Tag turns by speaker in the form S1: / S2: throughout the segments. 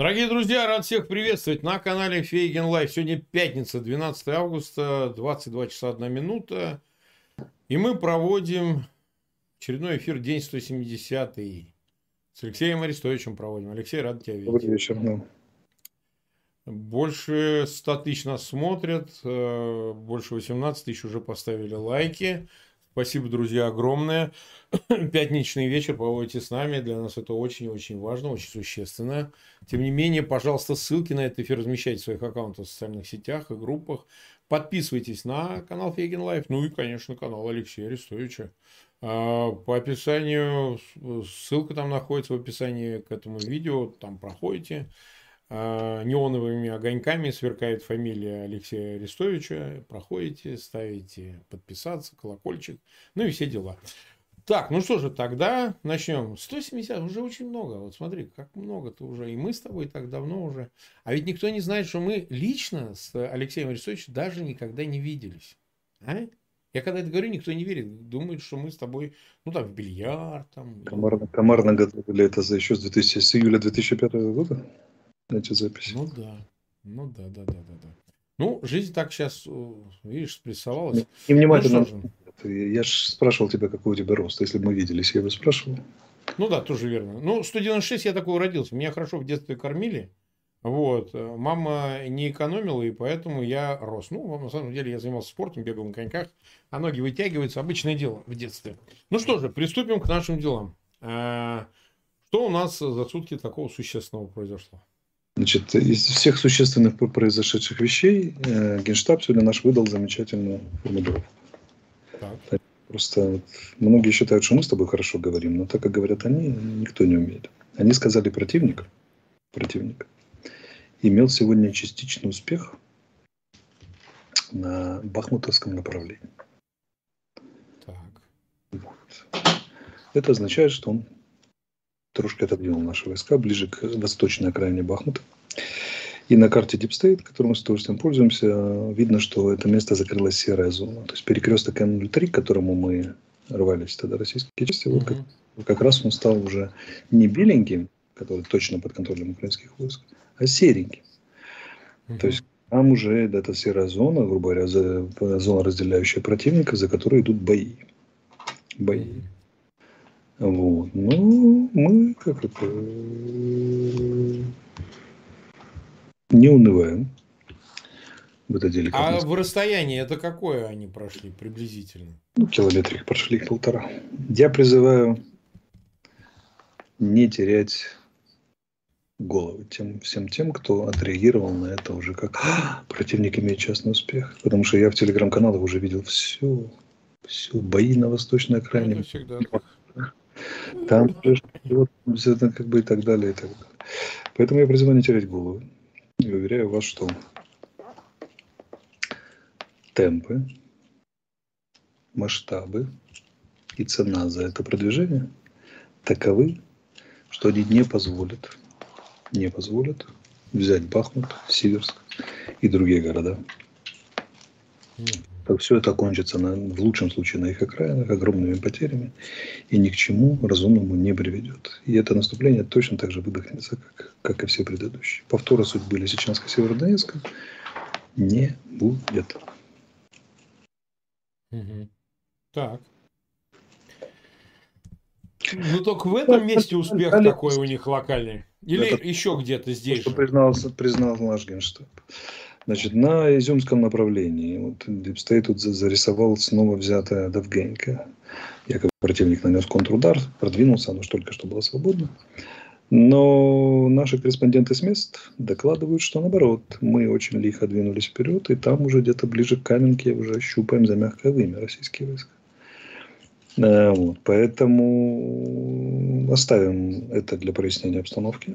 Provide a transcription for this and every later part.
S1: Дорогие друзья, рад всех приветствовать на канале Фейгин Live. Сегодня пятница, 12 августа, 22 часа 1 минута. И мы проводим очередной эфир, день 170 -й. С Алексеем Арестовичем проводим. Алексей, рад тебя видеть.
S2: Добрый вечер. Да.
S1: Больше 100 тысяч нас смотрят, э, больше 18 тысяч уже поставили лайки. Спасибо, друзья, огромное. Пятничный вечер проводите с нами. Для нас это очень-очень важно, очень существенно. Тем не менее, пожалуйста, ссылки на этот эфир размещайте в своих аккаунтах в социальных сетях и группах. Подписывайтесь на канал Фейгин Live, ну и, конечно, канал Алексея Арестовича. А, по описанию, ссылка там находится в описании к этому видео, там проходите. А, неоновыми огоньками сверкает фамилия Алексея Арестовича. Проходите, ставите подписаться, колокольчик, ну и все дела. Так, ну что же, тогда начнем. 170 уже очень много. Вот смотри, как много-то уже. И мы с тобой так давно уже. А ведь никто не знает, что мы лично с Алексеем Арестовичем даже никогда не виделись. А? Я когда это говорю, никто не верит. Думают, что мы с тобой, ну там, в бильярд. Там,
S2: Комарно, комарно готовили это за еще с, 2000, с июля 2005 года? Эти записи.
S1: Ну да. Ну да, да, да, да, да. Ну, жизнь так сейчас, э, видишь, спрессовалась.
S2: И внимательно. Ну, я же спрашивал тебя, какой у тебя рост. Если бы мы виделись, я бы спрашивал.
S1: Ну да, тоже верно. Ну, 196 я такой родился. Меня хорошо в детстве кормили. Вот. Мама не экономила, и поэтому я рос. Ну, на самом деле, я занимался спортом, бегал на коньках, а ноги вытягиваются. Обычное дело в детстве. Ну что же, приступим к нашим делам. А, что у нас за сутки такого существенного произошло?
S2: Значит, из всех существенных произошедших вещей э, Генштаб сегодня наш выдал замечательную формулировку. Так. Просто вот, многие считают, что мы с тобой хорошо говорим, но так как говорят они, никто не умеет. Они сказали противник, противник имел сегодня частичный успех на Бахмутовском направлении. Так. Вот. Это означает, что он трошки отодвинул наши войска ближе к восточной окраине Бахмута. И на карте Deep State, которой мы с удовольствием пользуемся, видно, что это место закрылась серая зона. То есть перекресток М03, к которому мы рвались тогда российские части, mm-hmm. вот как, как раз он стал уже не беленьким, который точно под контролем украинских войск, а сереньким. Mm-hmm. То есть там уже эта серая зона, грубо говоря, зона, разделяющая противника, за которой идут бои. Бои. Mm-hmm. Вот. Ну, мы как это не унываем
S1: в это деле. А в расстоянии это какое они прошли приблизительно?
S2: Ну, километрик прошли полтора. Я призываю не терять головы тем, всем тем, кто отреагировал на это уже как «А, противник имеет частный успех. Потому что я в телеграм-каналах уже видел все, все бои на восточной окраине. Ну, всегда там вот, как бы и так далее, и так далее. Поэтому я призываю не терять голову. И уверяю вас, что темпы, масштабы и цена за это продвижение таковы, что они не позволят, не позволят взять Бахмут, Сиверск и другие города то все это кончится на, в лучшем случае на их окраинах огромными потерями и ни к чему разумному не приведет. И это наступление точно так же выдохнется, как, как и все предыдущие. Повтора судьбы Лисичанска-Северодонецка не будет.
S1: Угу. Так. Ну только в этом месте успех такой у них локальный. Или это еще где-то здесь. Что
S2: признался, признал наш генштаб. Значит, на Изюмском направлении вот, Дипстей тут зарисовал снова взятая Довгенька. Якобы противник нанес контрудар, продвинулся, оно же только что было свободно. Но наши корреспонденты с мест докладывают, что наоборот, мы очень лихо двинулись вперед, и там уже где-то ближе к Каменке уже щупаем за мягкое вымя российские войска. Э, вот, поэтому оставим это для прояснения обстановки.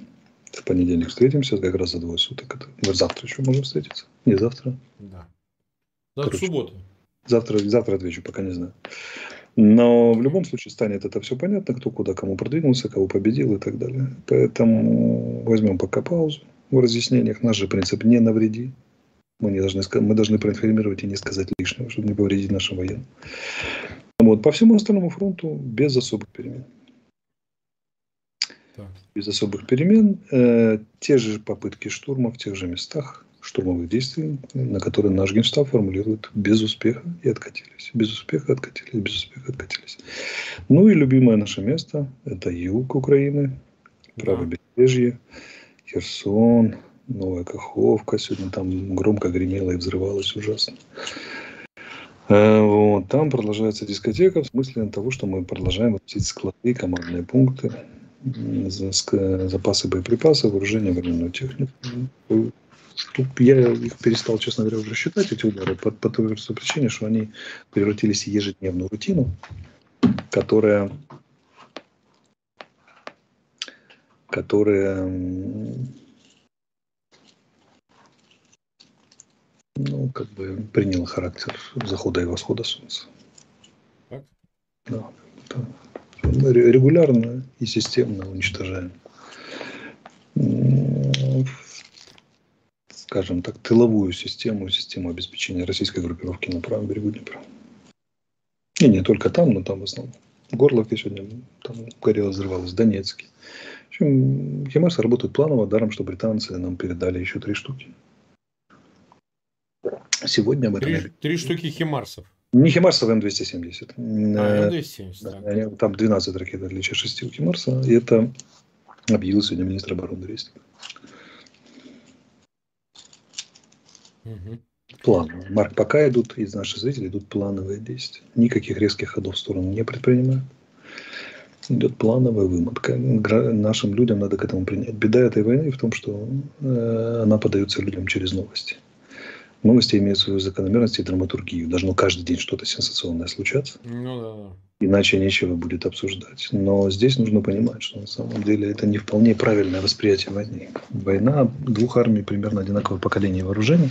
S2: В понедельник встретимся, как раз за двое суток. Это... Завтра еще можем встретиться. Не завтра.
S1: Да. Завтра суббота.
S2: Завтра, завтра отвечу, пока не знаю. Но в любом случае станет это все понятно, кто куда кому продвинулся, кого победил и так далее. Поэтому возьмем пока паузу в разъяснениях. Наш же принцип не навреди. Мы, не должны, мы должны проинформировать и не сказать лишнего, чтобы не повредить нашим военным. Вот. По всему остальному фронту без особых перемен. Без особых перемен. Э, те же попытки штурма в тех же местах, штурмовых действий, на которые наш генштаб формулирует без успеха и откатились. Без успеха откатились, без успеха откатились. Ну и любимое наше место – это юг Украины, правобережье, Херсон, Новая Каховка. Сегодня там громко гремело и взрывалось ужасно. Э, вот. Там продолжается дискотека в смысле того, что мы продолжаем вносить склады, командные пункты, запасы боеприпасов, вооружение, военную технику. Я их перестал, честно говоря, уже считать, эти удары, по, по той простой причине, что они превратились в ежедневную рутину, которая, которая ну, как бы принял характер захода и восхода солнца. Так? Да, да. Мы регулярно и системно уничтожаем скажем так, тыловую систему, систему обеспечения российской группировки на правом берегу Днепра. И не только там, но там в основном. Горловке сегодня там горело, взрывалось, в Донецке. В общем, Химарсы работают планово, даром, что британцы нам передали еще три штуки.
S1: Сегодня этом... Три, три штуки Химарсов.
S2: Не Химарсов, М270. А, М270, да. Там 12 ракет, в отличие от 6 у Химарса. И это объявил сегодня министр обороны Резников. Угу. Планово. Марк, пока идут, из наших зрителей идут плановые действия. Никаких резких ходов в сторону не предпринимают. Идет плановая вымотка. Нашим людям надо к этому принять. Беда этой войны в том, что э, она подается людям через новости. Новости имеют свою закономерность и драматургию. Должно каждый день что-то сенсационное случаться. Ну да, да. Иначе нечего будет обсуждать. Но здесь нужно понимать, что на самом деле это не вполне правильное восприятие войны. Война двух армий примерно одинакового поколения вооружений,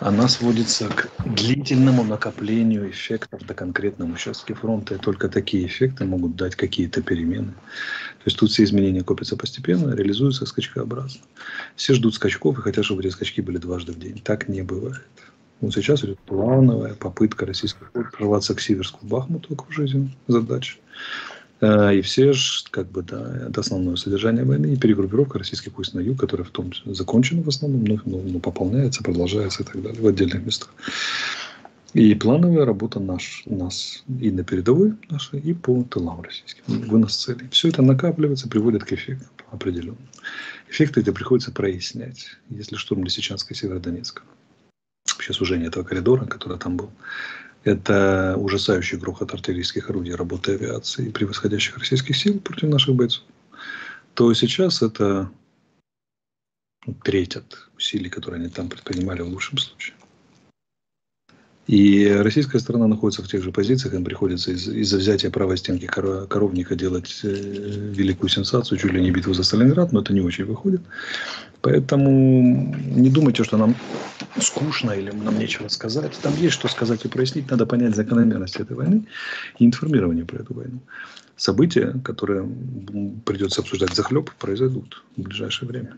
S2: она сводится к длительному накоплению эффектов до конкретном участке фронта. И только такие эффекты могут дать какие-то перемены. То есть тут все изменения копятся постепенно, реализуются скачкообразно. Все ждут скачков и хотят, чтобы эти скачки были дважды в день. Так не бывает. Вот сейчас идет плановая попытка российских войск прорваться к Сиверску, Бахмуту, окружить задача. Э, и все же, как бы, да, это основное содержание войны и перегруппировка российских войск на юг, которая в том закончена в основном, но, но, но пополняется, продолжается и так далее в отдельных местах. И плановая работа наш, нас и на передовой нашей, и по тылам российским. Вынос целей. Все это накапливается, приводит к эффектам определенным. Эффекты эти приходится прояснять. Если штурм Лисичанска и Северодонецка вообще сужение этого коридора, который там был, это ужасающий грохот артиллерийских орудий, работы авиации и превосходящих российских сил против наших бойцов, то сейчас это треть от усилий, которые они там предпринимали в лучшем случае. И российская сторона находится в тех же позициях, им приходится из- из-за взятия правой стенки коровника делать э, великую сенсацию, чуть ли не битву за Сталинград, но это не очень выходит. Поэтому не думайте, что нам скучно или нам нечего сказать. Там есть что сказать и прояснить. Надо понять закономерность этой войны и информирование про эту войну. События, которые придется обсуждать захлеб, произойдут в ближайшее время.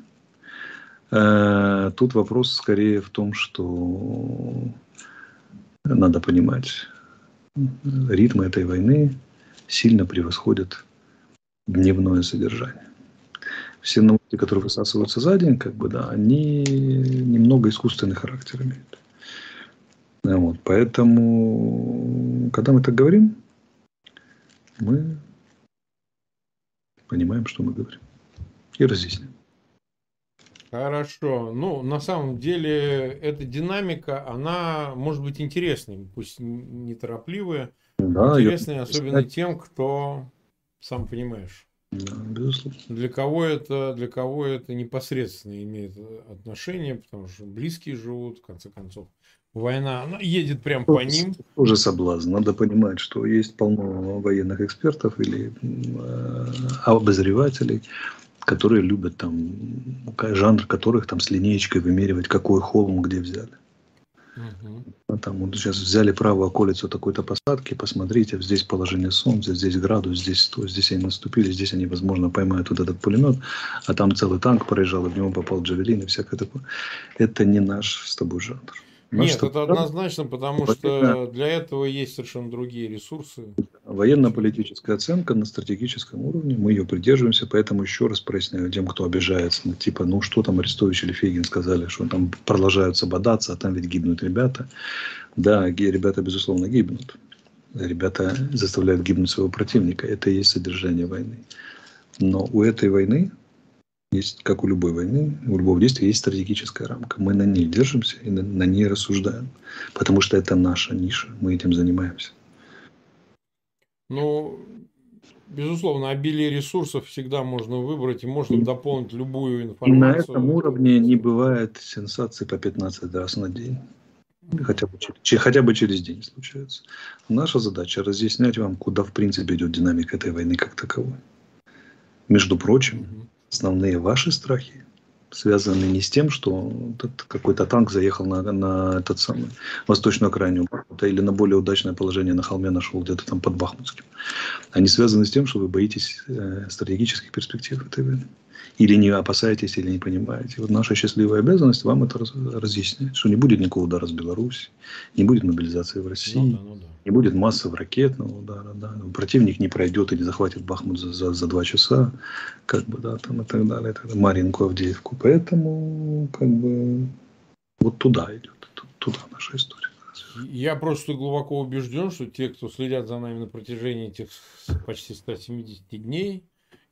S2: Э, тут вопрос скорее в том, что надо понимать, ритмы этой войны сильно превосходят дневное содержание. Все новости, которые высасываются за день, как бы, да, они немного искусственный характер имеют. Вот, поэтому, когда мы так говорим, мы понимаем, что мы говорим. И разъясняем.
S1: Хорошо. Ну, на самом деле, эта динамика, она может быть интересной, пусть неторопливая, да, интересная, особенно кстати... тем, кто, сам понимаешь. Да, безусловно. Для кого это, для кого это непосредственно имеет отношение, потому что близкие живут, в конце концов. Война, она едет прямо по ним.
S2: Тоже соблазн. Надо понимать, что есть полно военных экспертов или э, обозревателей, которые любят там, жанр которых там с линеечкой вымеривать, какой холм где взяли. Угу. А там вот сейчас взяли правую околицу такой-то посадки, посмотрите, здесь положение солнца, здесь градус, здесь то, здесь они наступили, здесь они, возможно, поймают вот этот пулемет, а там целый танк проезжал, и в него попал джавелин и всякое такое. Это не наш с тобой жанр.
S1: Наш Нет, это однозначно, потому что для этого есть совершенно другие ресурсы.
S2: Военно-политическая оценка на стратегическом уровне, мы ее придерживаемся, поэтому еще раз проясняю тем, кто обижается, ну, типа, ну что там Арестович или Фейгин сказали, что там продолжаются бодаться, а там ведь гибнут ребята. Да, ребята, безусловно, гибнут. Ребята заставляют гибнуть своего противника. Это и есть содержание войны. Но у этой войны есть, как у любой войны, у любого действия есть стратегическая рамка. Мы на ней держимся и на, на ней рассуждаем. Потому что это наша ниша. Мы этим занимаемся.
S1: Ну, безусловно, обилие ресурсов всегда можно выбрать и можно дополнить любую информацию. И
S2: на этом уровне не бывает сенсаций по 15 раз на день. Хотя бы, хотя бы через день случается. Наша задача разъяснять вам, куда в принципе идет динамика этой войны как таковой. Между прочим, основные ваши страхи связаны не с тем, что какой-то танк заехал на, на этот самый восточную окраину или на более удачное положение на холме нашел где-то там под Бахмутским. Они связаны с тем, что вы боитесь э, стратегических перспектив этой войны или не опасаетесь, или не понимаете. Вот наша счастливая обязанность вам это разъяснять, что не будет никакого удара с Беларуси, не будет мобилизации в России, ну, да, ну, да. Не будет массового ракетного удара, да, противник не пройдет или захватит Бахмут за, за, за два часа, как бы, да, там и так далее, и так далее Маринку, Авдеевку. Поэтому, как бы, вот туда идет, туда наша история.
S1: Я просто глубоко убежден, что те, кто следят за нами на протяжении этих почти 170 дней,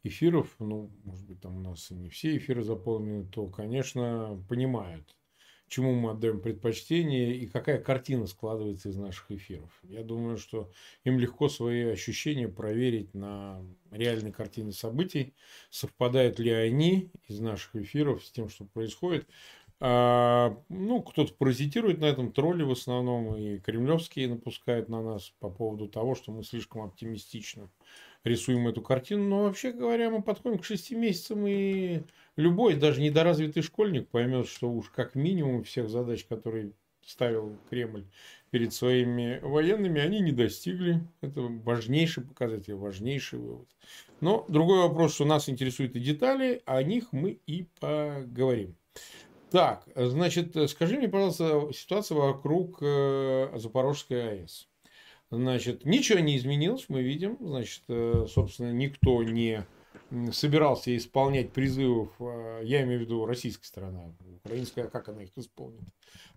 S1: эфиров, ну, может быть, там у нас не все эфиры заполнены, то, конечно, понимают, чему мы отдаем предпочтение и какая картина складывается из наших эфиров. Я думаю, что им легко свои ощущения проверить на реальной картине событий, совпадают ли они из наших эфиров с тем, что происходит. А, ну, кто-то паразитирует на этом, тролли в основном, и кремлевские напускают на нас по поводу того, что мы слишком оптимистично рисуем эту картину. Но вообще говоря, мы подходим к шести месяцам, и любой, даже недоразвитый школьник поймет, что уж как минимум всех задач, которые ставил Кремль перед своими военными, они не достигли. Это важнейший показатель, важнейший вывод. Но другой вопрос, что нас интересуют и детали, о них мы и поговорим. Так, значит, скажи мне, пожалуйста, ситуация вокруг э, Запорожской АЭС. Значит, ничего не изменилось, мы видим. Значит, э, собственно, никто не собирался исполнять призывов, э, я имею в виду российская сторона, украинская, как она их исполнит,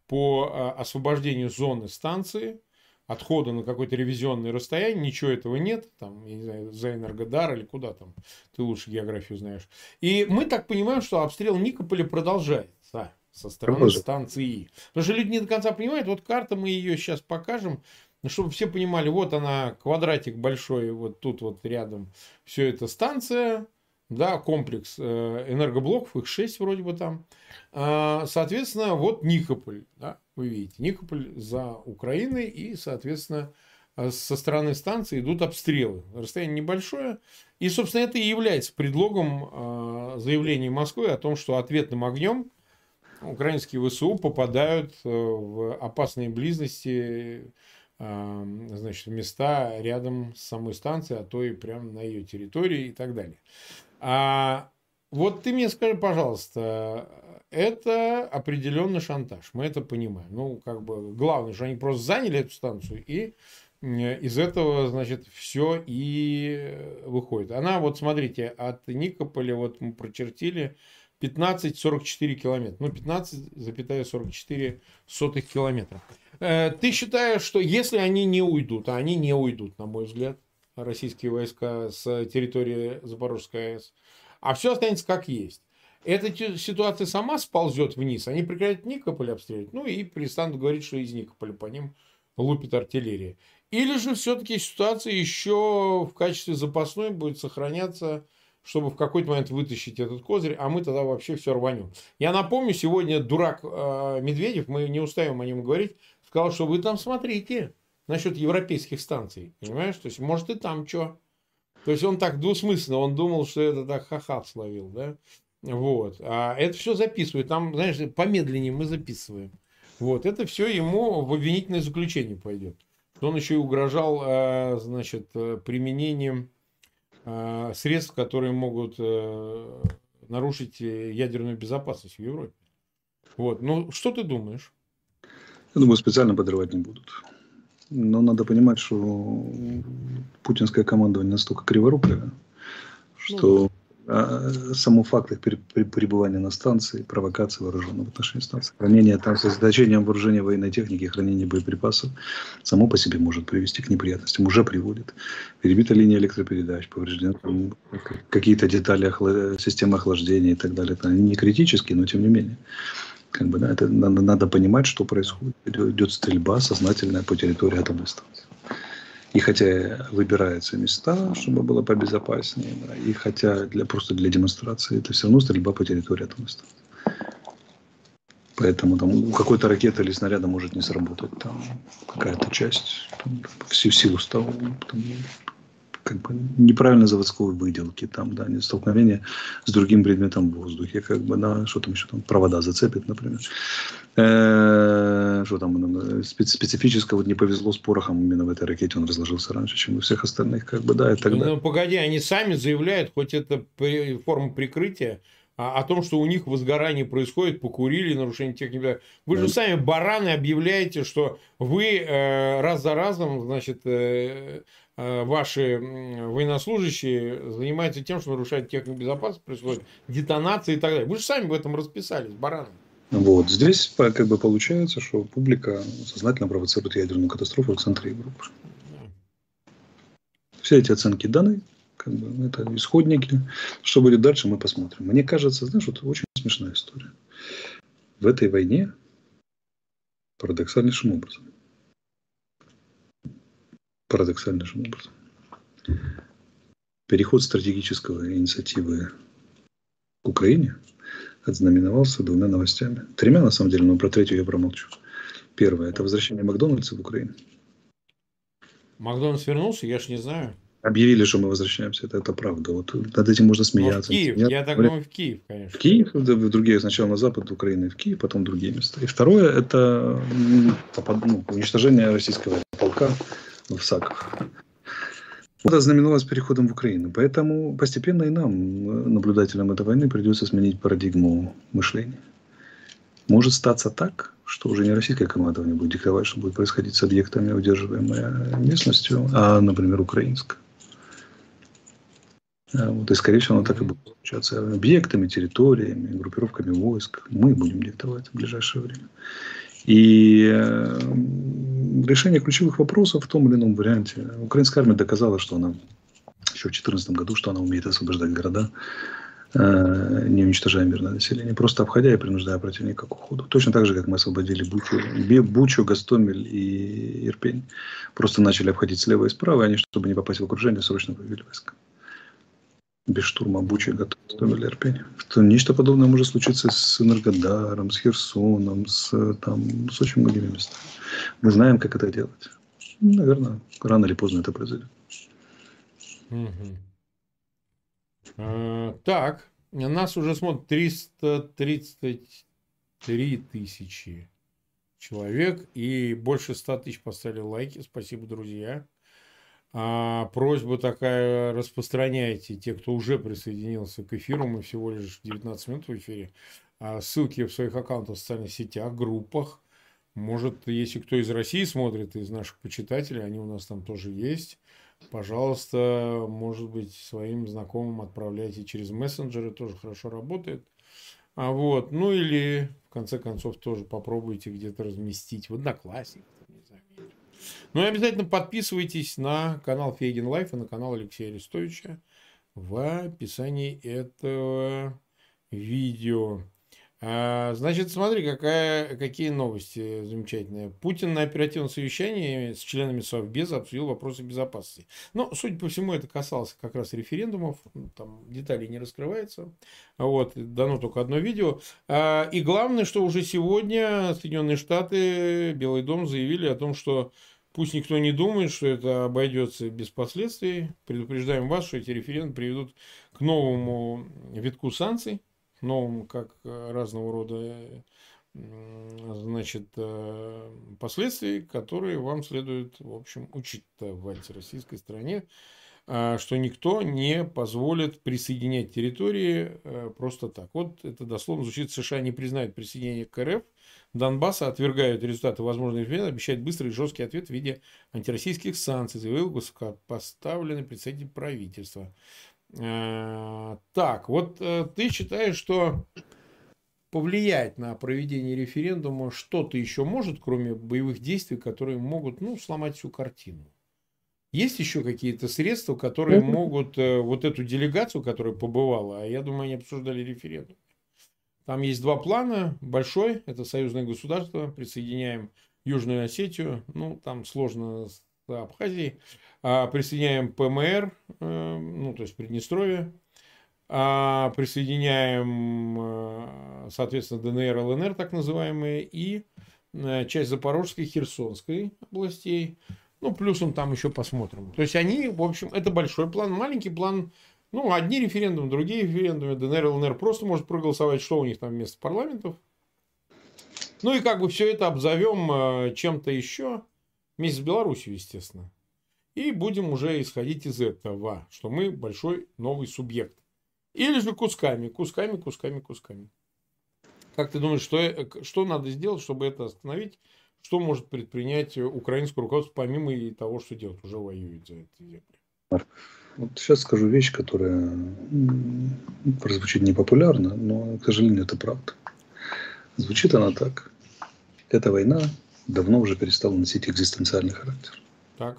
S1: по э, освобождению зоны станции, отхода на какое-то ревизионное расстояние, ничего этого нет, там, я не знаю, за Энергодар или куда там, ты лучше географию знаешь. И мы так понимаем, что обстрел Никополя продолжается со стороны станции. Потому что люди не до конца понимают, вот карта, мы ее сейчас покажем, ну, чтобы все понимали, вот она, квадратик большой, вот тут вот рядом, все это станция, да, комплекс э, энергоблоков, их 6 вроде бы там. А, соответственно, вот Никополь, да, вы видите, Никополь за Украиной, и, соответственно, э, со стороны станции идут обстрелы. Расстояние небольшое. И, собственно, это и является предлогом э, заявления Москвы о том, что ответным огнем украинские ВСУ попадают в опасные близости значит, места рядом с самой станцией, а то и прямо на ее территории и так далее. А вот ты мне скажи, пожалуйста, это определенный шантаж, мы это понимаем. Ну, как бы главное, что они просто заняли эту станцию и из этого, значит, все и выходит. Она, вот смотрите, от Никополя, вот мы прочертили 15,44 километра. Ну, 15,44 сотых километра. Э, ты считаешь, что если они не уйдут, а они не уйдут, на мой взгляд, российские войска с территории Запорожской АЭС, а все останется как есть. Эта ситуация сама сползет вниз, они прекратят Никополь обстреливать, ну и перестанут говорить, что из Никополя по ним лупит артиллерия. Или же все-таки ситуация еще в качестве запасной будет сохраняться чтобы в какой-то момент вытащить этот козырь, а мы тогда вообще все рванем. Я напомню, сегодня дурак э, Медведев, мы не устаем о нем говорить, сказал, что вы там смотрите насчет европейских станций, понимаешь? То есть, может, и там что. То есть, он так двусмысленно, он думал, что это так ха-ха словил, да? Вот. А это все записывают. Там, знаешь, помедленнее мы записываем. Вот. Это все ему в обвинительное заключение пойдет. Он еще и угрожал, э, значит, э, применением Э, средств, которые могут нарушить ядерную безопасность в Европе. Вот. Ну, что ты думаешь?
S2: Я думаю, специально подрывать не будут. Но надо понимать, что путинское командование настолько криворукое, ну что а, само факт их пребывания на станции, провокации вооруженного в отношении станции, хранение там с сосредоточением вооружения военной техники, хранение боеприпасов, само по себе может привести к неприятностям, уже приводит. Перебита линия электропередач, повреждены какие-то детали охла... системы охлаждения и так далее. Это не критические, но тем не менее. Как бы, да, это надо, надо понимать, что происходит. Идет стрельба сознательная по территории атомной станции. И хотя выбираются места, чтобы было побезопаснее, да, и хотя для, просто для демонстрации, это все равно стрельба по территории атомной станции. Поэтому там у какой-то ракеты или снаряда может не сработать там какая-то часть, там, всю силу стал, как бы неправильно заводской выделки, там, да, не столкновение с другим предметом в воздухе, как бы, да, что там еще там, провода зацепит, например. Э, что там, ну, специфическое, вот не повезло с порохом именно в этой ракете, он разложился раньше, чем у всех остальных, как бы, да, и так
S1: далее. Ну, погоди, они сами заявляют, хоть это форма прикрытия, о том, что у них возгорание происходит, покурили, нарушение техники. Вы же сами бараны объявляете, что вы э, раз за разом, значит, э, ваши военнослужащие занимаются тем, что нарушают технику безопасности, происходит детонация и так далее. Вы же сами в этом расписались, бараны.
S2: Вот. Здесь как бы получается, что публика сознательно провоцирует ядерную катастрофу в центре Европы. Все эти оценки даны, как бы, это исходники. Что будет дальше, мы посмотрим. Мне кажется, знаешь, вот очень смешная история. В этой войне парадоксальнейшим образом. Парадоксальнейшим образом. Переход стратегического инициативы к Украине ознаменовался двумя новостями. Тремя, на самом деле, но про третью я промолчу. Первое – это возвращение Макдональдса в Украину.
S1: Макдональдс вернулся? Я ж не знаю
S2: объявили, что мы возвращаемся. Это, это правда. Вот над этим можно смеяться.
S1: Но в Киев. Я так думаю, в Киев, конечно.
S2: В Киев, в другие, сначала на запад Украины, в Киев, потом в другие места. И второе, это ну, уничтожение российского полка в Саках. Вот это знаменовалось переходом в Украину. Поэтому постепенно и нам, наблюдателям этой войны, придется сменить парадигму мышления. Может статься так, что уже не российское командование будет диктовать, что будет происходить с объектами, удерживаемой местностью, а, например, украинское. А, вот, и, скорее всего, оно так и будет получаться. Объектами, территориями, группировками войск мы будем диктовать в ближайшее время. И э, решение ключевых вопросов в том или ином варианте. Украинская армия доказала, что она еще в 2014 году, что она умеет освобождать города, э, не уничтожая мирное население, просто обходя и принуждая противника к уходу. Точно так же, как мы освободили Бучу, Бучу Гастомель и Ирпень. Просто начали обходить слева и справа, и они, чтобы не попасть в окружение, срочно вывели войска без штурма Бучи готовили Ирпень. Что нечто подобное может случиться с Энергодаром, с Херсоном, с, там, с очень многими местами. Мы знаем, как это делать. Наверное, рано или поздно это произойдет.
S1: А, так, нас уже смотрит 333 тысячи человек и больше 100 тысяч поставили лайки. Спасибо, друзья. А, просьба такая, распространяйте, те, кто уже присоединился к эфиру, мы всего лишь 19 минут в эфире, а, ссылки в своих аккаунтах в социальных сетях, группах. Может, если кто из России смотрит, из наших почитателей, они у нас там тоже есть. Пожалуйста, может быть, своим знакомым отправляйте через мессенджеры, тоже хорошо работает. А вот, ну или в конце концов тоже попробуйте где-то разместить в Одноклассниках ну и обязательно подписывайтесь на канал Фейгин Live и на канал Алексея Арестовича в описании этого видео. А, значит, смотри, какая, какие новости замечательные. Путин на оперативном совещании с членами Совбеза обсудил вопросы безопасности. Но, судя по всему, это касалось как раз референдумов. Там деталей не раскрывается. Вот, дано только одно видео. А, и главное, что уже сегодня Соединенные Штаты, Белый дом заявили о том, что Пусть никто не думает, что это обойдется без последствий. Предупреждаем вас, что эти референдумы приведут к новому витку санкций, новому как разного рода значит, э, последствий, которые вам следует, в общем, учитывать в российской стране, а, что никто не позволит присоединять территории э, просто так. Вот это дословно звучит, США не признают присоединение к РФ Донбасса отвергают результаты возможных референдума, обещают быстрый и жесткий ответ в виде антироссийских санкций, заявил высокопоставленный представитель правительства. Э, так, вот э, ты считаешь, что повлиять на проведение референдума что-то еще может, кроме боевых действий, которые могут ну, сломать всю картину? Есть еще какие-то средства, которые могут э, вот эту делегацию, которая побывала, а я думаю, они обсуждали референдум. Там есть два плана. Большой, это союзное государство, присоединяем Южную Осетию, ну, там сложно с Абхазией, а присоединяем ПМР, э, ну, то есть Приднестровье, а присоединяем, э, соответственно, ДНР, ЛНР, так называемые, и э, часть Запорожской, Херсонской областей. Ну, плюсом там еще посмотрим. То есть они, в общем, это большой план. Маленький план, ну, одни референдумы, другие референдумы. ДНР, ЛНР просто может проголосовать, что у них там вместо парламентов. Ну и как бы все это обзовем чем-то еще, вместе с Беларусью, естественно. И будем уже исходить из этого, что мы большой новый субъект. Или же кусками, кусками, кусками, кусками. Как ты думаешь, что, что надо сделать, чтобы это остановить? Что может предпринять украинское руководство, помимо того, что делать? Уже воюет за это земли.
S2: Вот сейчас скажу вещь, которая прозвучит непопулярно, но, к сожалению, это правда. Звучит она так. Эта война давно уже перестала носить экзистенциальный характер. Так.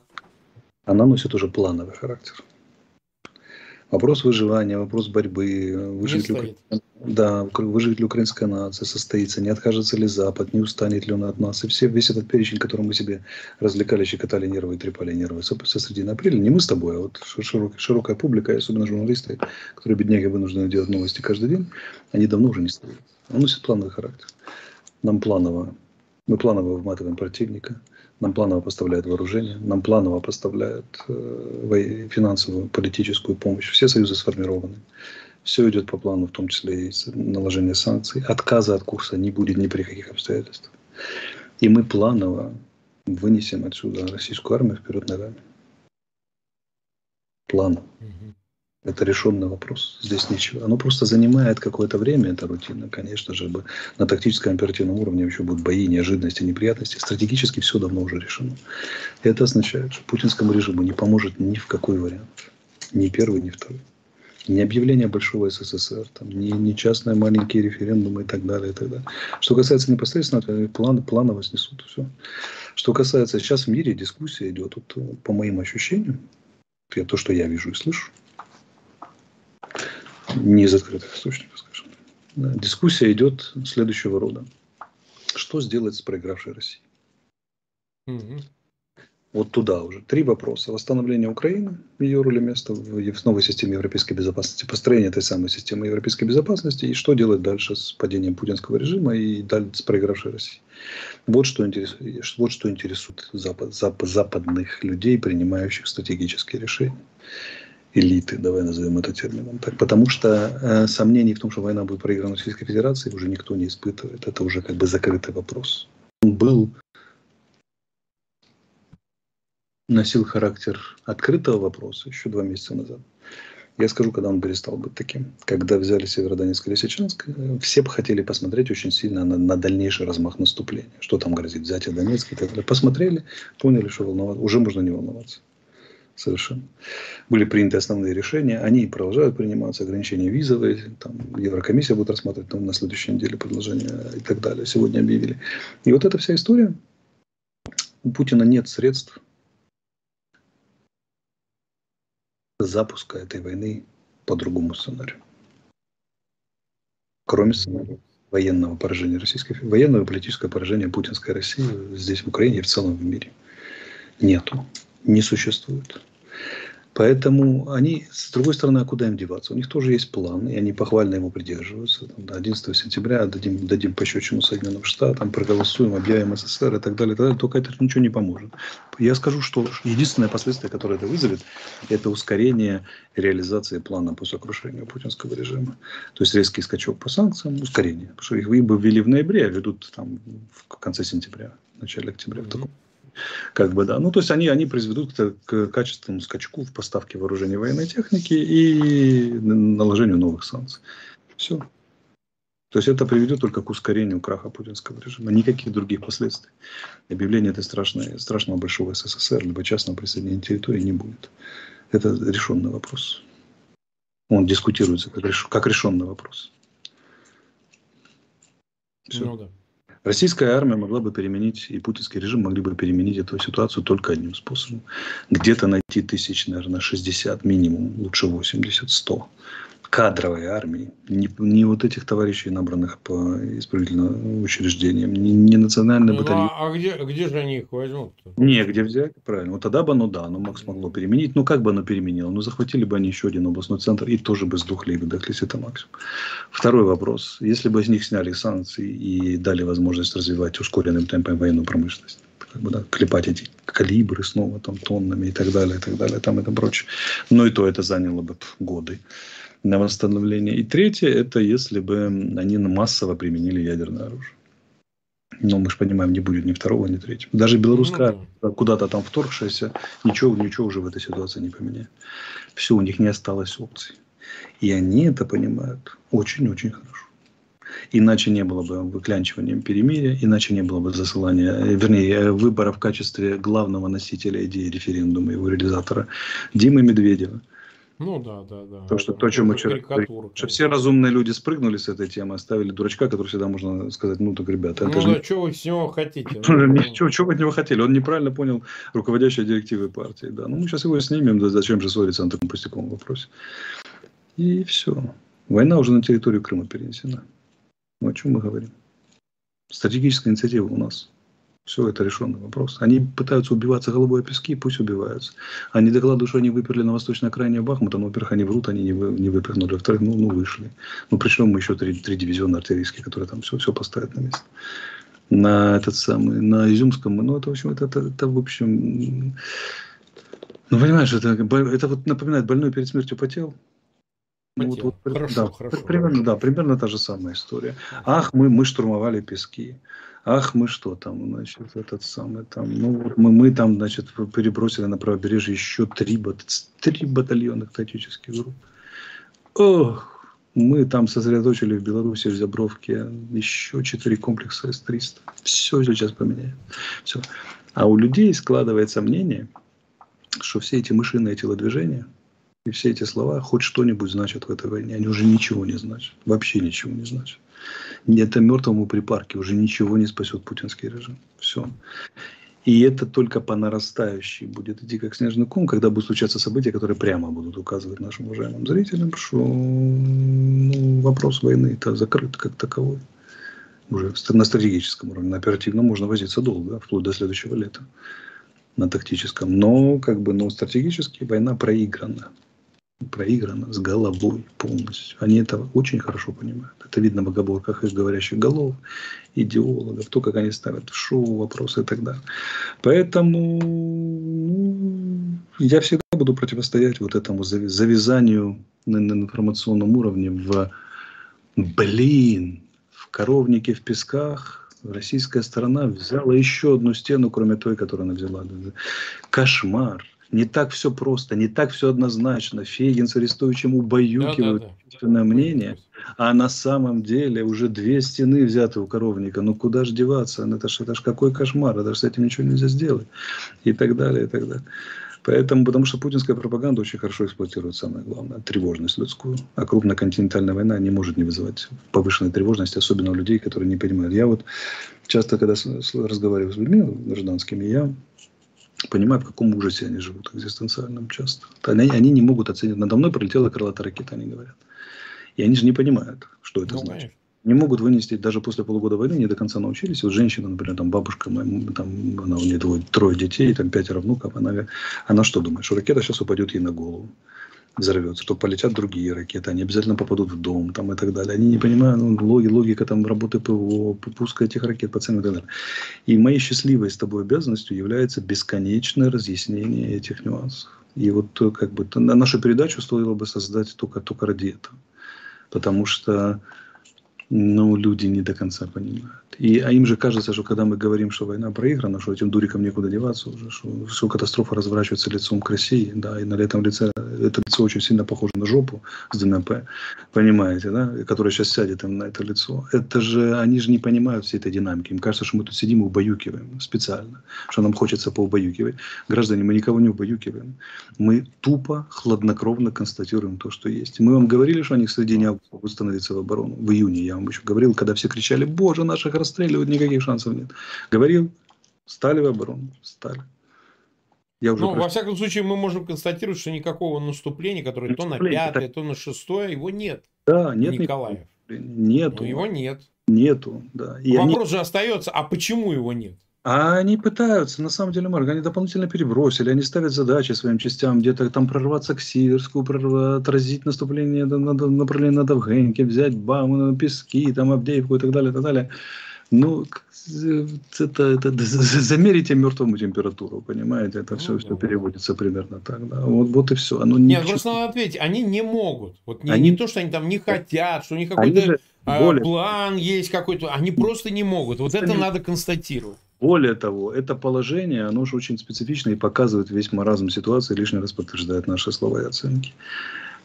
S2: Она носит уже плановый характер. Вопрос выживания, вопрос борьбы, выживет ли, да, выживет ли украинская нация, состоится, не откажется ли Запад, не устанет ли он от нас. И все, весь этот перечень, которым мы себе развлекали, щекотали нервы и трепали нервы со, со средины апреля, не мы с тобой, а вот широкая, широкая публика, и особенно журналисты, которые, бедняги, вынуждены делать новости каждый день, они давно уже не стоят. Он носит плановый характер. Нам планово, мы планово вматываем противника – нам планово поставляют вооружение, нам планово поставляют э, финансовую, политическую помощь. Все союзы сформированы. Все идет по плану, в том числе и наложение санкций. Отказа от курса не будет ни при каких обстоятельствах. И мы планово вынесем отсюда российскую армию вперед ногами. Планово. Угу. Это решенный вопрос. Здесь ничего. Оно просто занимает какое-то время, это рутина. Конечно же, на тактическом оперативном уровне еще будут бои, неожиданности, неприятности. Стратегически все давно уже решено. И это означает, что путинскому режиму не поможет ни в какой вариант. Ни первый, ни второй. Ни объявление Большого СССР, там, ни, ни частные маленькие референдумы и так далее. И так далее. Что касается непосредственно, план, планово снесут все. Что касается сейчас в мире дискуссия идет, вот, по моим ощущениям, то, что я вижу и слышу, не из открытых источников, скажем. Дискуссия идет следующего рода. Что сделать с проигравшей Россией? Угу. Вот туда уже. Три вопроса. Восстановление Украины, ее роли места в, новой системе европейской безопасности, построение этой самой системы европейской безопасности и что делать дальше с падением путинского режима и дальше с проигравшей Россией. Вот что интересует, вот что интересует запад, запад, западных людей, принимающих стратегические решения элиты, давай назовем это термином. Так, потому что э, сомнений в том, что война будет проиграна Российской Федерации, уже никто не испытывает. Это уже как бы закрытый вопрос. Он был носил характер открытого вопроса еще два месяца назад. Я скажу, когда он перестал быть таким. Когда взяли Северодонецк и Лисичанск, э, все бы хотели посмотреть очень сильно на, на дальнейший размах наступления. Что там грозит взятие Донецка и так далее. Посмотрели, поняли, что волноваться. Уже можно не волноваться совершенно. Были приняты основные решения, они продолжают приниматься, ограничения визовые, там, Еврокомиссия будет рассматривать там, на следующей неделе предложения и так далее, сегодня объявили. И вот эта вся история, у Путина нет средств запуска этой войны по другому сценарию. Кроме сценария военного поражения Российской военного и политического поражения путинской России здесь, в Украине и в целом в мире. Нету не существует. Поэтому они, с другой стороны, а куда им деваться? У них тоже есть план, и они похвально ему придерживаются. Там, до 11 сентября дадим, дадим пощечину Соединенным Штатам, проголосуем, объявим СССР и так далее, и так далее. Только это ничего не поможет. Я скажу, что единственное последствие, которое это вызовет, это ускорение реализации плана по сокрушению путинского режима. То есть резкий скачок по санкциям, ускорение. Потому что их бы ввели в ноябре, а ведут там в конце сентября, в начале октября. Mm-hmm. В таком как бы, да. Ну, то есть они, они произведут к, к качественному скачку в поставке вооружений военной техники и наложению новых санкций. Все. То есть это приведет только к ускорению краха путинского режима. Никаких других последствий. Объявление этой страшной, страшного большого СССР либо частного присоединения территории не будет. Это решенный вопрос. Он дискутируется как, реш, как решенный вопрос. Все. Ну, да. Российская армия могла бы переменить, и путинский режим могли бы переменить эту ситуацию только одним способом. Где-то найти тысяч, наверное, 60 минимум, лучше 80, 100 кадровой армии, не, не вот этих товарищей, набранных по исправительным учреждениям, не, не национальный ну, батальон.
S1: А, а где, где же они их возьмут? -то?
S2: Не, где взять, правильно. Вот тогда бы оно, да, оно Макс могло переменить. Ну, как бы оно переменило? Ну, захватили бы они еще один областной центр и тоже бы сдохли и выдохлись, это максимум. Второй вопрос. Если бы с них сняли санкции и дали возможность развивать ускоренным темпом военную промышленность, как бы, да, клепать эти калибры снова там тоннами и так далее, и так далее, там это прочее. Но и то это заняло бы годы на восстановление. И третье, это если бы они массово применили ядерное оружие. Но мы же понимаем, не будет ни второго, ни третьего. Даже белорусская, ну, куда-то там вторгшаяся, ничего, ничего уже в этой ситуации не поменяет. Все, у них не осталось опций. И они это понимают очень-очень хорошо. Иначе не было бы выклянчивания перемирия, иначе не было бы засылания, вернее, выбора в качестве главного носителя идеи референдума, его реализатора Димы Медведева –
S1: ну да, да, да.
S2: То, что, то, о чем мы вчера говорили, что все разумные люди спрыгнули с этой темы, оставили дурачка, который всегда можно сказать, ну так, ребята,
S1: это
S2: ну,
S1: же... Да, что вы с него хотите?
S2: Ну, что вы от него хотели? Он неправильно понял руководящие директивы партии. Да. Ну, мы сейчас его снимем, да зачем же ссориться на таком пустяковом вопросе. И все. Война уже на территорию Крыма перенесена. Ну, о чем мы говорим? Стратегическая инициатива у нас. Все, это решенный вопрос. Они пытаются убиваться о пески, пусть убиваются. Они докладывают, что они выперли на восточной окраине Бахмута, но, во-первых, они врут, они не, вы, не выпернули. Во-вторых, ну, ну, вышли. Ну, пришлем мы еще три, три дивизиона артиллерийские, которые там все, все поставят на место. На этот самый, на Изюмском, ну, это, в общем, это, это, это в общем, ну, понимаешь, это, это вот напоминает больной перед смертью потел. Ну, вот, вот, хорошо, да, хорошо. Примерно, да, примерно та же самая история. Ах, мы, мы штурмовали пески ах, мы что там, значит, этот самый там, ну, вот мы, мы там, значит, перебросили на правобережье еще три, бат, три батальона тактических групп. Ох, мы там сосредоточили в Беларуси, в Зябровке еще четыре комплекса С-300. Все сейчас поменяем. Все. А у людей складывается мнение, что все эти мышиные телодвижения и все эти слова хоть что-нибудь значат в этой войне. Они уже ничего не значат. Вообще ничего не значат это мертвому припарке уже ничего не спасет путинский режим. Все. И это только по нарастающей будет идти как снежный ком, когда будут случаться события, которые прямо будут указывать нашим уважаемым зрителям, что ну, вопрос войны это закрыт как таковой. Уже на стратегическом уровне, на оперативном можно возиться долго, вплоть до следующего лета. На тактическом. Но как бы, но стратегически война проиграна проиграно с головой полностью. Они это очень хорошо понимают. Это видно в оговорках их говорящих голов, идеологов, то, как они ставят в шоу вопросы и так далее. Поэтому ну, я всегда буду противостоять вот этому завязанию на, на информационном уровне в блин, в коровнике в песках российская сторона взяла еще одну стену, кроме той, которую она взяла. Кошмар не так все просто, не так все однозначно. Фейгин с Арестовичем убаюкивают да, да, да. мнение, а на самом деле уже две стены взяты у коровника. Ну куда же деваться? Ну, это ж, это ж какой кошмар, это ж с этим ничего нельзя сделать. И так далее, и так далее. Поэтому, потому что путинская пропаганда очень хорошо эксплуатирует самое главное, тревожность людскую. А крупная континентальная война не может не вызывать повышенной тревожности, особенно у людей, которые не понимают. Я вот часто, когда разговариваю с людьми гражданскими, я понимаю, в каком ужасе они живут экзистенциальном часто. Они, они не могут оценить. Надо мной пролетела крылатая ракета, они говорят. И они же не понимают, что это ну, значит. Не могут вынести, даже после полугода войны не до конца научились. Вот женщина, например, там бабушка, там, она, у нее двое, трое детей, там пятеро внуков, она, она что думает, что ракета сейчас упадет ей на голову взорвется, что полетят другие ракеты, они обязательно попадут в дом там, и так далее. Они не понимают ну, логи, логика там, работы ПВО, пуска этих ракет по ценам и так далее. И моей счастливой с тобой обязанностью является бесконечное разъяснение этих нюансов. И вот э, как бы на нашу передачу стоило бы создать только, только ради этого. Потому что но люди не до конца понимают. И, а им же кажется, что когда мы говорим, что война проиграна, что этим дурикам некуда деваться уже, что, что катастрофа разворачивается лицом к России, да, и на этом лице, это лицо очень сильно похоже на жопу с ДНП, понимаете, да, которая сейчас сядет им на это лицо. Это же, они же не понимают всей этой динамики. Им кажется, что мы тут сидим и убаюкиваем специально, что нам хочется поубаюкивать. Граждане, мы никого не убаюкиваем. Мы тупо, хладнокровно констатируем то, что есть. Мы вам говорили, что они к середине августа будут становиться в оборону. В июне я вам еще говорил, когда все кричали, боже, наших расстреливают, никаких шансов нет. Говорил, стали в оборону, стали.
S1: Я уже ну, прошу. во всяком случае, мы можем констатировать, что никакого наступления, которое то на пятое, то на шестое, его нет.
S2: Да, нет.
S1: Николаев.
S2: Нету.
S1: Но его нет.
S2: Нету, да.
S1: И Вопрос они... же остается, а почему его нет?
S2: А они пытаются, на самом деле, Марк, они дополнительно перебросили, они ставят задачи своим частям, где-то там прорваться к Сиверску, прорвать, отразить наступление на, на, направление на Довгеньке, взять Баму, на Пески, там Авдеевку и так далее, и так далее. Ну, это, это, замерите мертвому температуру, понимаете? Это все, ну, все переводится примерно так. Да? Вот, вот и все. Оно
S1: Нет, не... просто надо ответить, они не могут. Вот не, они... не то, что они там не хотят, что у них какой-то а, более... план есть какой-то, они просто не могут. Вот это надо констатировать.
S2: Более того, это положение, оно же очень специфично и показывает весь маразм ситуации, лишний раз подтверждает наши слова и оценки.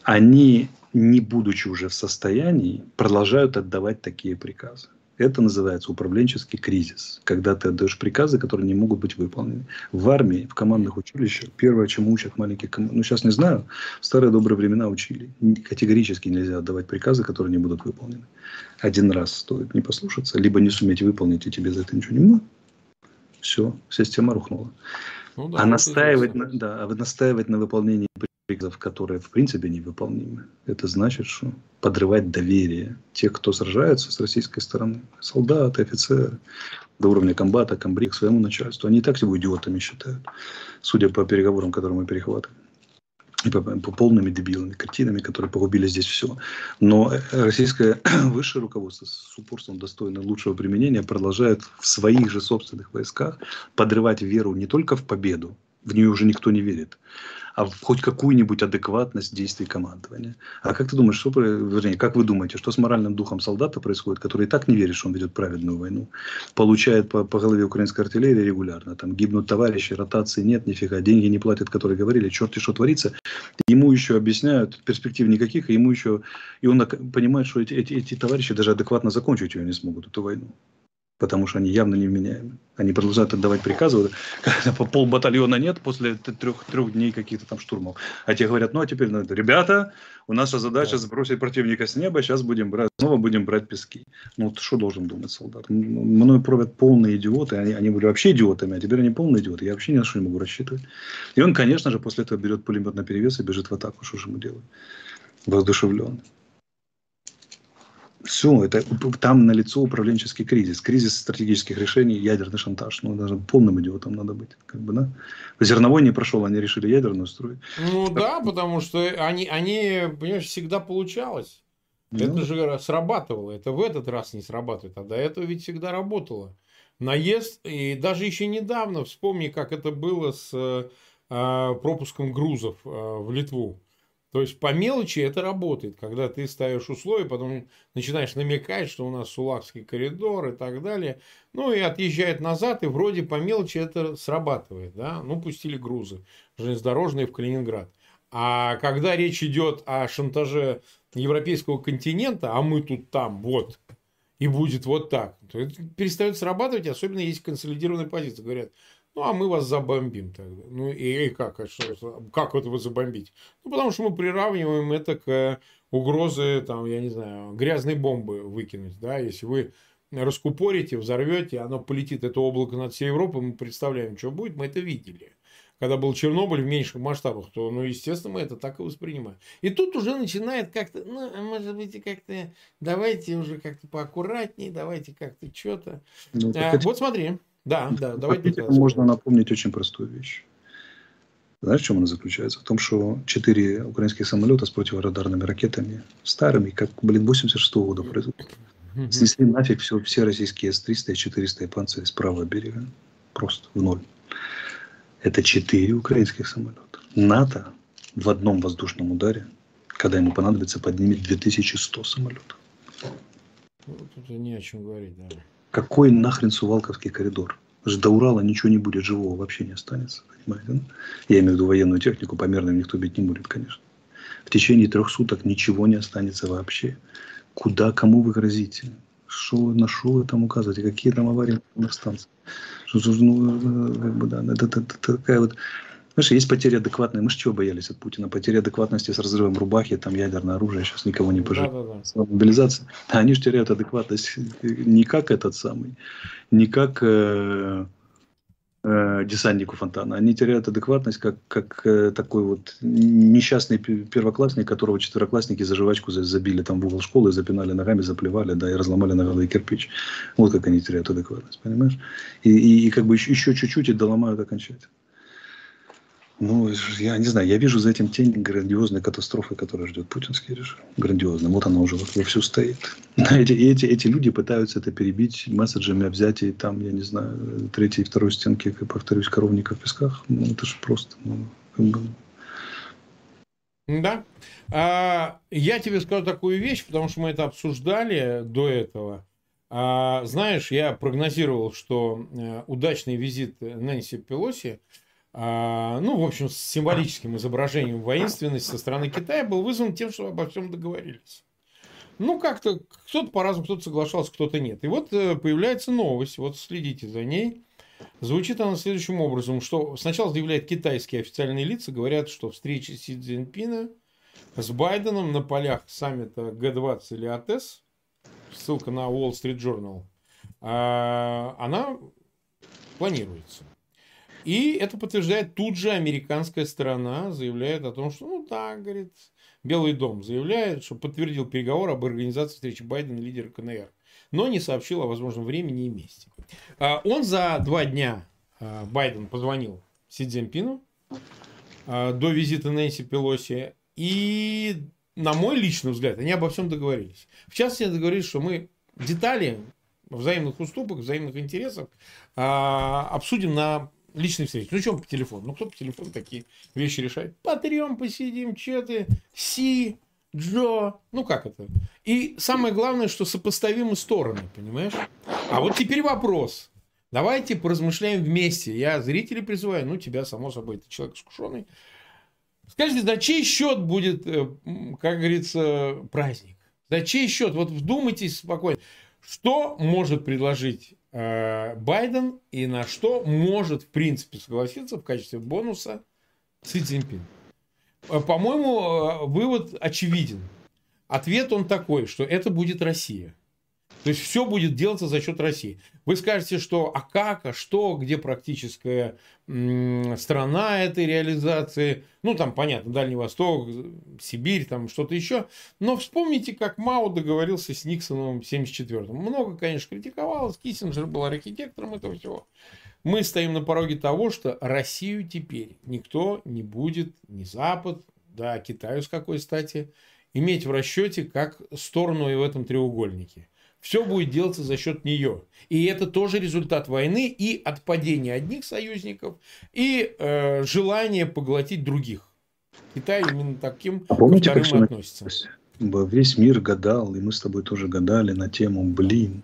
S2: Они, не будучи уже в состоянии, продолжают отдавать такие приказы. Это называется управленческий кризис, когда ты отдаешь приказы, которые не могут быть выполнены. В армии, в командных училищах, первое, чему учат маленькие команды, ну сейчас не знаю, в старые добрые времена учили. Категорически нельзя отдавать приказы, которые не будут выполнены. Один раз стоит не послушаться, либо не суметь выполнить, и тебе за это ничего не будет все, система рухнула. Ну, да, а настаивать на, да, а настаивать на выполнении приказов, которые в принципе невыполнимы, это значит, что подрывать доверие тех, кто сражается с российской стороны, солдаты, офицеры, до уровня комбата, комбриг, своему начальству, они и так себя идиотами считают, судя по переговорам, которые мы перехватываем полными дебилами, картинами, которые погубили здесь все. Но российское высшее руководство с упорством достойно лучшего применения продолжает в своих же собственных войсках подрывать веру не только в победу, в нее уже никто не верит, а в хоть какую-нибудь адекватность действий командования. А как ты думаешь, что, вернее, как вы думаете, что с моральным духом солдата происходит, который и так не верит, что он ведет праведную войну, получает по, по голове украинской артиллерии регулярно, там гибнут товарищи, ротации нет, нифига, деньги не платят, которые говорили, черт и что творится, ему еще объясняют, перспектив никаких, и ему еще, и он понимает, что эти, эти, эти товарищи даже адекватно закончить ее не смогут, эту войну потому что они явно невменяемы. Они продолжают отдавать приказы, когда по пол батальона нет после трех, трех дней каких-то там штурмов. А те говорят, ну а теперь надо, ребята, у нас задача сбросить противника с неба, сейчас будем брать, снова будем брать пески. Ну вот что должен думать солдат? Мною провят полные идиоты, они, они были вообще идиотами, а теперь они полные идиоты, я вообще ни на что не могу рассчитывать. И он, конечно же, после этого берет пулемет на перевес и бежит в атаку, что же ему делать? Воодушевленный. Все, это там налицо управленческий кризис, кризис стратегических решений, ядерный шантаж. Ну, даже полным идиотом надо быть. Как бы, да? Зерновой не прошел, они решили ядерную строить.
S1: Ну так. да, потому что они, они, понимаешь, всегда получалось. Ну. Это же срабатывало. Это в этот раз не срабатывает. А до этого ведь всегда работало. Наезд, и даже еще недавно, вспомни, как это было с э, пропуском грузов э, в Литву. То есть по мелочи это работает, когда ты ставишь условия, потом начинаешь намекать, что у нас Сулакский коридор и так далее. Ну и отъезжает назад, и вроде по мелочи это срабатывает. Да? Ну, пустили грузы железнодорожные в Калининград. А когда речь идет о шантаже европейского континента, а мы тут там, вот, и будет вот так, то это перестает срабатывать, особенно если консолидированная позиция. Говорят, ну, а мы вас забомбим тогда. Ну, и, и как? А что, как это вы забомбить? Ну, потому что мы приравниваем это к угрозе, там, я не знаю, грязной бомбы выкинуть. Да? Если вы раскупорите, взорвете, оно полетит, это облако над всей Европой, мы представляем, что будет, мы это видели. Когда был Чернобыль в меньших масштабах, то, ну, естественно, мы это так и воспринимаем. И тут уже начинает как-то, ну, а может быть, как-то, давайте уже как-то поаккуратнее, давайте как-то что-то. Ну, а, это... Вот смотри. Да, да, давайте.
S2: Можно напомнить очень простую вещь. Знаешь, в чем она заключается? В том, что четыре украинских самолета с противорадарными ракетами, старыми, как, блин, 86 -го года производства, снесли нафиг все, все российские С-300 и 400 японцы с правого берега. Просто в ноль. Это четыре украинских самолета. НАТО в одном воздушном ударе, когда ему понадобится, поднимет 2100 самолетов.
S1: Ну, тут не о чем говорить, да.
S2: Какой нахрен Сувалковский коридор? До Урала ничего не будет живого, вообще не останется. Понимаете? Ну? Я имею в виду военную технику, по мерным никто бить не будет, конечно. В течение трех суток ничего не останется вообще. Куда, кому вы грозите? Что, на что вы там указываете? Какие там аварии на станции? Что, ну, как бы, да, это, это, это такая вот Знаешь, есть потеря адекватной. Мы же чего боялись от Путина? Потеря адекватности с разрывом рубахи, там ядерное оружие, сейчас никого не пожалеет. Да, да, да. Мобилизация. Они же теряют адекватность не как этот самый, не как э, э, десантнику фонтана. Они теряют адекватность как, как э, такой вот несчастный первоклассник, которого четвероклассники за жвачку забили там в угол школы, запинали ногами, заплевали, да, и разломали на голове кирпич. Вот как они теряют адекватность, понимаешь? И, и, и как бы еще, еще чуть-чуть и доломают окончательно. Ну, я не знаю, я вижу за этим тень грандиозной катастрофы, которая ждет путинский режим. Грандиозно. Вот она уже вот вовсю стоит. Эти, эти, эти люди пытаются это перебить месседжами о взятии там, я не знаю, третьей и второй стенки, как повторюсь, коровника в песках. Ну, это же просто. Ну, как бы...
S1: Да. А, я тебе скажу такую вещь, потому что мы это обсуждали до этого. А, знаешь, я прогнозировал, что э, удачный визит Нэнси Пелоси – ну, в общем, с символическим изображением воинственности со стороны Китая был вызван тем, что обо всем договорились. Ну, как-то кто-то по-разному, кто-то соглашался, кто-то нет. И вот э, появляется новость, вот следите за ней. Звучит она следующим образом, что сначала заявляют китайские официальные лица, говорят, что встреча Си Цзиньпина с Байденом на полях саммита Г-20 или АТЭС, ссылка на Wall Street Journal, а, она планируется. И это подтверждает тут же американская сторона, заявляет о том, что, ну да, говорит, Белый дом заявляет, что подтвердил переговор об организации встречи Байдена и лидера КНР, но не сообщил о возможном времени и месте. А, он за два дня, а, Байден позвонил Си Цзиньпину а, до визита Нэнси Пелоси, и, на мой личный взгляд, они обо всем договорились. В частности, договорились, что мы детали взаимных уступок, взаимных интересов обсудим на личной встречи. Ну, чем по телефону? Ну, кто по телефону такие вещи решает? Потрем, посидим, что ты, Си, Джо. Ну, как это? И самое главное, что сопоставимы стороны, понимаешь? А вот теперь вопрос. Давайте поразмышляем вместе. Я зрителей призываю, ну, тебя, само собой, ты человек искушенный. Скажите, за чей счет будет, э, как говорится, праздник? За чей счет? Вот вдумайтесь спокойно. Что может предложить Э, Байден и на что может, в принципе, согласиться в качестве бонуса Си Цзиньпин. Э, по-моему, э, вывод очевиден. Ответ он такой, что это будет Россия. То есть все будет делаться за счет России. Вы скажете, что а как, а что, где практическая страна этой реализации. Ну, там, понятно, Дальний Восток, Сибирь, там что-то еще. Но вспомните, как Мао договорился с Никсоном в 1974 Много, конечно, критиковалось. Киссинджер был архитектором этого всего. Мы стоим на пороге того, что Россию теперь никто не будет, ни Запад, да, Китаю с какой стати, иметь в расчете как сторону и в этом треугольнике. Все будет делаться за счет нее. И это тоже результат войны и отпадения одних союзников, и э, желание поглотить других. Китай именно таким
S2: а помните, как относится. Весь мир гадал, и мы с тобой тоже гадали на тему, блин,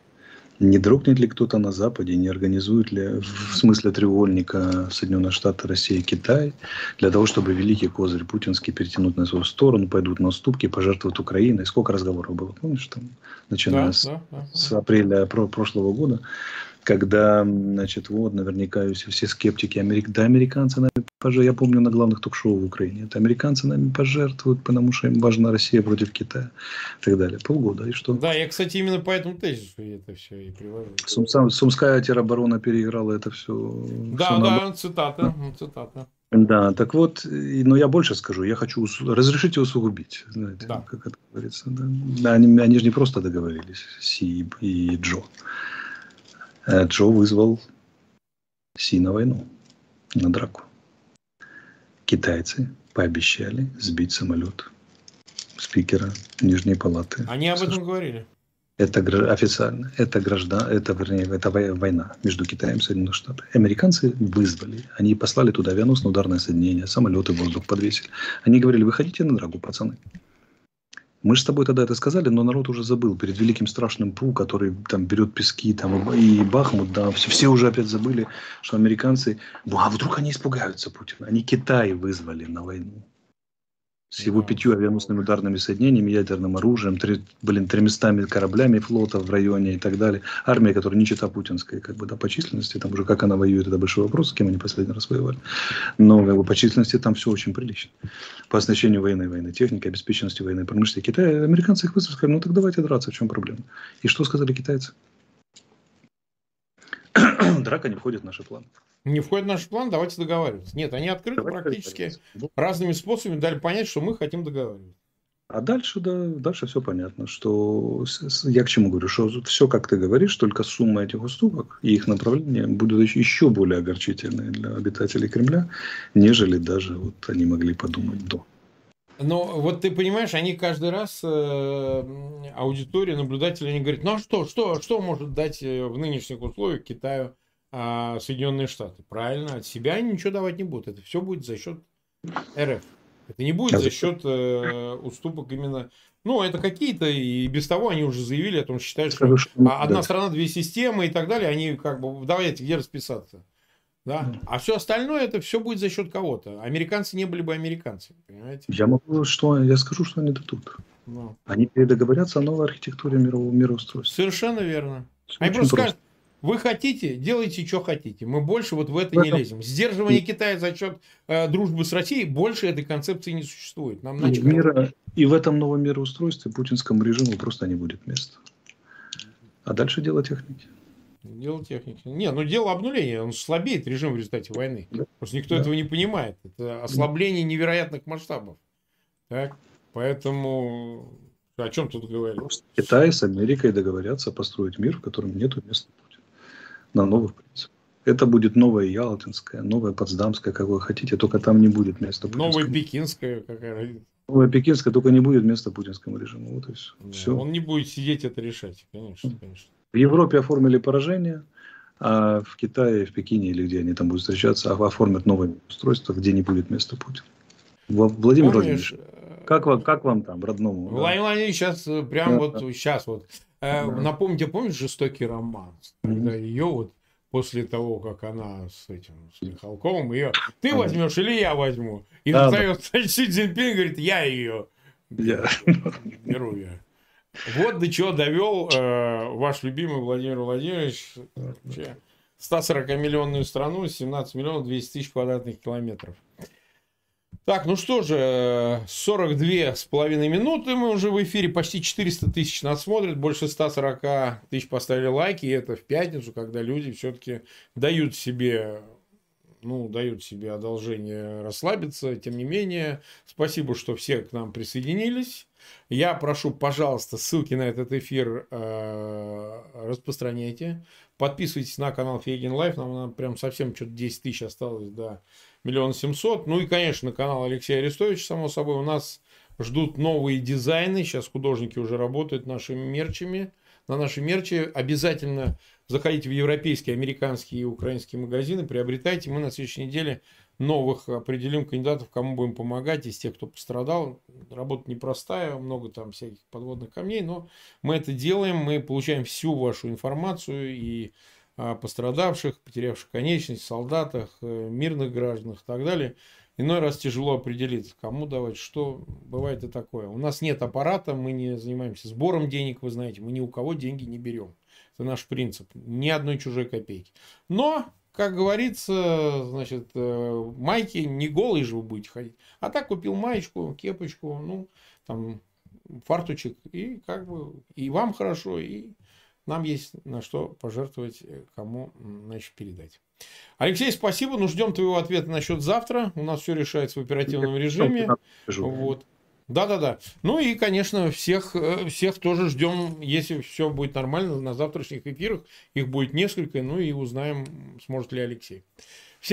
S2: не дрогнет ли кто-то на Западе, не организует ли в смысле треугольника Соединенные Штаты, Россия, Китай, для того, чтобы великий козырь путинский перетянуть на свою сторону, пойдут на уступки, пожертвуют Украиной. Сколько разговоров было, помнишь, там, начиная да, с, да, да. с апреля прошлого года когда, значит, вот, наверняка все, скептики, Америк... да, американцы нами пожертвуют, я помню на главных ток-шоу в Украине, это американцы нами пожертвуют, потому что им важна Россия против Китая и так далее. Полгода, и что?
S1: Да, я, кстати, именно по этому тезису это все и привожу. Сум,
S2: Сумская тероборона переиграла это все.
S1: Да, все да, на... цитата, цитата.
S2: Да, так вот, но я больше скажу, я хочу разрешите усугубить, знаете, да. как это говорится. Да, да они, они же не просто договорились, Си и Джо. Э, Джо вызвал Си на войну, на драку. Китайцы пообещали сбить самолет спикера Нижней Палаты.
S1: Они об этом говорили.
S2: Это официально. Это граждан, это, вернее, это война между Китаем и Соединенными Штатами. Американцы вызвали. Они послали туда авианосное ударное соединение, самолеты в воздух подвесили. Они говорили, выходите на драгу, пацаны. Мы же с тобой тогда это сказали, но народ уже забыл. Перед великим страшным Пу, который там берет пески, там и Бахмут, да, все, все уже опять забыли, что американцы... А вдруг они испугаются Путина? Они Китай вызвали на войну с его пятью авианосными ударными соединениями, ядерным оружием, три, блин, тремястами кораблями флота в районе и так далее. Армия, которая не чита путинская, как бы, да, по численности, там уже как она воюет, это большой вопрос, с кем они последний раз воевали. Но как бы, по численности там все очень прилично. По оснащению военной военной техники, обеспеченности военной промышленности. Китай, американцы их вызвали, сказали, ну так давайте драться, в чем проблема? И что сказали китайцы? Драка не входит в наши планы.
S1: Не входит в наш план, давайте договариваться. Нет, они открыты давайте практически разными способами дали понять, что мы хотим договариваться.
S2: А дальше, да, дальше все понятно, что я к чему говорю, что все, как ты говоришь, только сумма этих уступок и их направление будут еще более огорчительные для обитателей Кремля, нежели даже вот они могли подумать до.
S1: Но вот ты понимаешь, они каждый раз э, аудитория, наблюдатели, они говорят, ну а что, что, что может дать э, в нынешних условиях Китаю а, Соединенные Штаты. Правильно, от себя они ничего давать не будут. Это все будет за счет РФ. Это не будет за счет э, уступок именно. Ну, это какие-то, и без того они уже заявили о том, что считают, что а, одна страна, две системы и так далее, они как бы, давайте, где расписаться. Да? А все остальное, это все будет за счет кого-то. Американцы не были бы американцами, понимаете?
S2: Я могу, что я скажу, что они дадут. Ну. Они договорятся о новой архитектуре мирового мироустройства.
S1: Совершенно верно. Все они просто скажут, вы хотите, делайте, что хотите. Мы больше вот в это не лезем. Сдерживание Китая за счет э, дружбы с Россией, больше этой концепции не существует.
S2: Нам и, мира, и в этом новом мироустройстве путинскому режиму просто не будет места. А дальше дело техники.
S1: Дело техники. Не, ну дело обнуления. Он слабеет режим в результате войны. Да. Просто никто да. этого не понимает. Это ослабление невероятных масштабов. Так? Поэтому о чем тут говорить?
S2: Китай с Америкой договорятся построить мир, в котором нет места на новых принципах. Это будет новая Ялтинская, новая Потсдамская, как вы хотите, только там не будет места
S1: Новая Пекинская какая
S2: Новая Пекинская, только не будет места путинскому режиму. Вот и все. Да, все.
S1: Он не будет сидеть это решать, конечно, конечно.
S2: В Европе оформили поражение, а в Китае, в Пекине или где они там будут встречаться, оформят новое устройство, где не будет места Путина. Владимир Помнишь, Владимирович, как вам, как вам там, родному?
S1: Владимир Владимирович сейчас э, прям да, вот да. сейчас вот Э, да. Напомните, помнишь жестокий роман? Когда ее вот после того, как она с этим с Михалковым, ее ты возьмешь или я возьму? И да, встает да. Си Цзиньпин говорит, я ее я. беру я. Вот до чего довел э, ваш любимый Владимир Владимирович 140-миллионную страну, 17 миллионов 200 тысяч квадратных километров. Так, ну что же, 42 с половиной минуты мы уже в эфире, почти 400 тысяч нас смотрят, больше 140 тысяч поставили лайки, и это в пятницу, когда люди все-таки дают себе ну, дают себе одолжение расслабиться. Тем не менее, спасибо, что все к нам присоединились. Я прошу, пожалуйста, ссылки на этот эфир э, распространяйте. Подписывайтесь на канал Фейгин Live. Нам, нам прям совсем что-то 10 тысяч осталось до миллион семьсот. Ну и, конечно, канал Алексея Арестовича, само собой, у нас ждут новые дизайны. Сейчас художники уже работают нашими мерчами. На наши мерчи обязательно заходите в европейские, американские и украинские магазины, приобретайте. Мы на следующей неделе новых определим кандидатов, кому будем помогать, из тех, кто пострадал. Работа непростая, много там всяких подводных камней, но мы это делаем, мы получаем всю вашу информацию и пострадавших, потерявших конечность, солдатах, э, мирных гражданах и так далее. Иной раз тяжело определиться, кому давать, что. Бывает и такое. У нас нет аппарата, мы не занимаемся сбором денег, вы знаете, мы ни у кого деньги не берем. Это наш принцип. Ни одной чужой копейки. Но, как говорится, значит, э, майки не голые же вы будете ходить. А так купил маечку, кепочку, ну, там, фартучек, и как бы и вам хорошо, и нам есть на что пожертвовать, э, кому значит, передать. Алексей, спасибо. Ну, ждем твоего ответа насчет завтра. У нас все решается в оперативном режиме. Вот. Да-да-да. Ну и, конечно, всех, э, всех тоже ждем, если все будет нормально, на завтрашних эфирах. Их будет несколько, ну и узнаем, сможет ли Алексей.